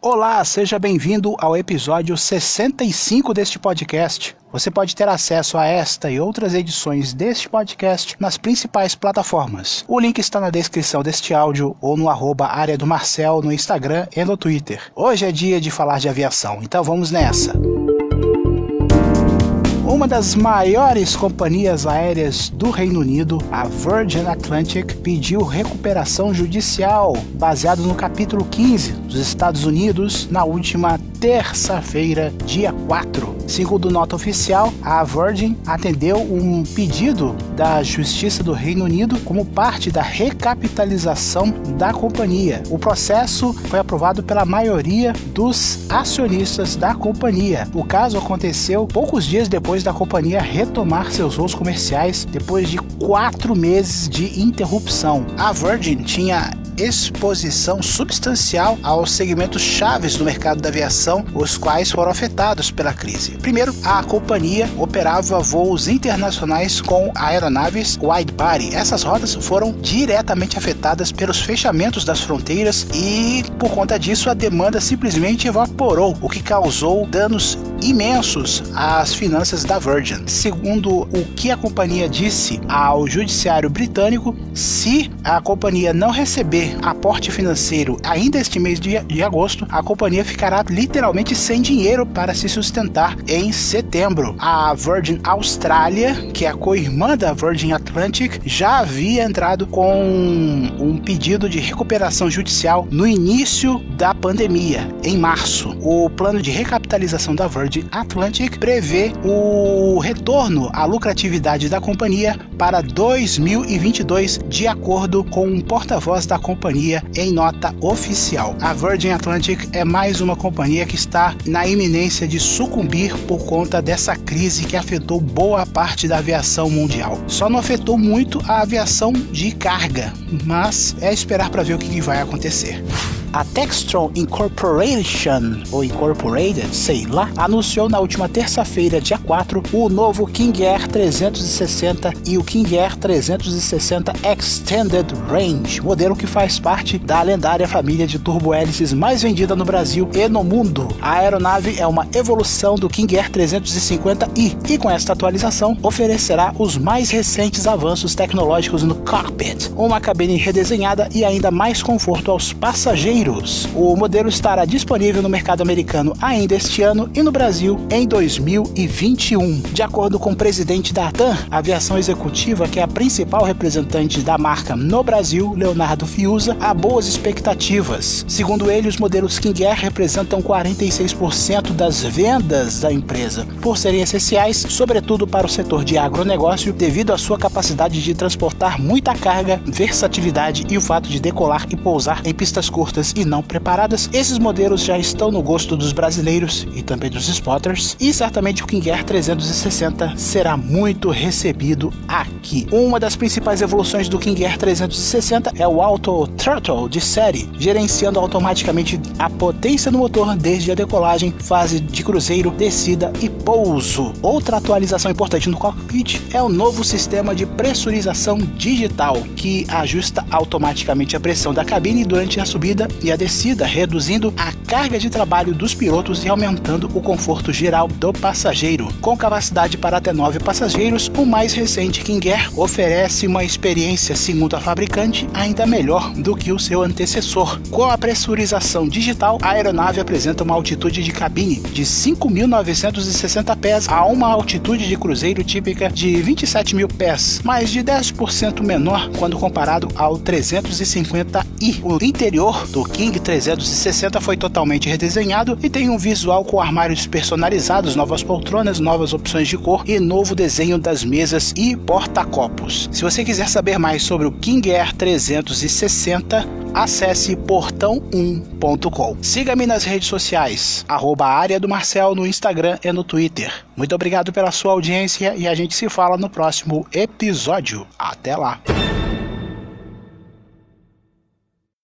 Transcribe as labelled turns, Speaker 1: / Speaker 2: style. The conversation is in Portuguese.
Speaker 1: Olá, seja bem-vindo ao episódio 65 deste podcast. Você pode ter acesso a esta e outras edições deste podcast nas principais plataformas. O link está na descrição deste áudio ou no arroba área do Marcel no Instagram e no Twitter. Hoje é dia de falar de aviação, então vamos nessa. Uma das maiores companhias aéreas do Reino Unido, a Virgin Atlantic, pediu recuperação judicial baseado no capítulo 15 dos Estados Unidos na última terça-feira, dia 4. Segundo nota oficial, a Virgin atendeu um pedido da Justiça do Reino Unido como parte da recapitalização da companhia. O processo foi aprovado pela maioria dos acionistas da companhia. O caso aconteceu poucos dias depois da companhia retomar seus voos comerciais depois de quatro meses de interrupção. A Virgin tinha exposição substancial aos segmentos chaves do mercado da aviação, os quais foram afetados pela crise. Primeiro, a companhia operava voos internacionais com aeronaves wide-body. Essas rotas foram diretamente afetadas pelos fechamentos das fronteiras e, por conta disso, a demanda simplesmente evaporou, o que causou danos imensos às finanças da Virgin. Segundo o que a companhia disse ao judiciário britânico, se a companhia não receber aporte financeiro ainda este mês de, de agosto, a companhia ficará literalmente sem dinheiro para se sustentar em setembro. A Virgin Australia, que é a co-irmã da Virgin Atlantic, já havia entrado com um pedido de recuperação judicial no início da pandemia, em março. O plano de recapitalização da Virgin Atlantic prevê o retorno à lucratividade da companhia para 2022, de acordo com um porta-voz da companhia em nota oficial. A Virgin Atlantic é mais uma companhia que está na iminência de sucumbir por conta dessa crise que afetou boa parte da aviação mundial. Só não afetou muito a aviação de carga, mas é esperar para ver o que vai acontecer. A Textron Incorporation, ou Incorporated, sei lá, anunciou na última terça-feira, dia 4, o novo King Air 360 e o King Air 360 Extended Range, modelo que faz parte da lendária família de turbohélices mais vendida no Brasil e no mundo. A aeronave é uma evolução do King Air 350i e com esta atualização oferecerá os mais recentes avanços tecnológicos no cockpit, uma cabine redesenhada e ainda mais conforto aos passageiros o modelo estará disponível no mercado americano ainda este ano e no Brasil em 2021. De acordo com o presidente da TAM Aviação Executiva, que é a principal representante da marca no Brasil, Leonardo Fiuza, há boas expectativas. Segundo ele, os modelos King Air representam 46% das vendas da empresa, por serem essenciais, sobretudo para o setor de agronegócio, devido à sua capacidade de transportar muita carga, versatilidade e o fato de decolar e pousar em pistas curtas e não preparadas, esses modelos já estão no gosto dos brasileiros e também dos spotters, e certamente o King Air 360 será muito recebido aqui. Uma das principais evoluções do King Air 360 é o Auto Throttle de série, gerenciando automaticamente a potência do motor desde a decolagem, fase de cruzeiro, descida e pouso. Outra atualização importante no cockpit é o novo sistema de pressurização digital, que ajusta automaticamente a pressão da cabine durante a subida e a descida, reduzindo a carga de trabalho dos pilotos e aumentando o conforto geral do passageiro. Com capacidade para até nove passageiros, o mais recente King Air oferece uma experiência, segundo a fabricante, ainda melhor do que o seu antecessor. Com a pressurização digital, a aeronave apresenta uma altitude de cabine de 5.960 pés a uma altitude de cruzeiro típica de 27 mil pés, mais de 10% menor quando comparado ao 350i. O interior do King 360 foi totalmente redesenhado e tem um visual com armários personalizados, novas poltronas, novas opções de cor e novo desenho das mesas e porta-copos. Se você quiser saber mais sobre o King Air 360, acesse portão1.com. Siga-me nas redes sociais, arroba área do Marcel no Instagram e no Twitter. Muito obrigado pela sua audiência e a gente se fala no próximo episódio. Até lá!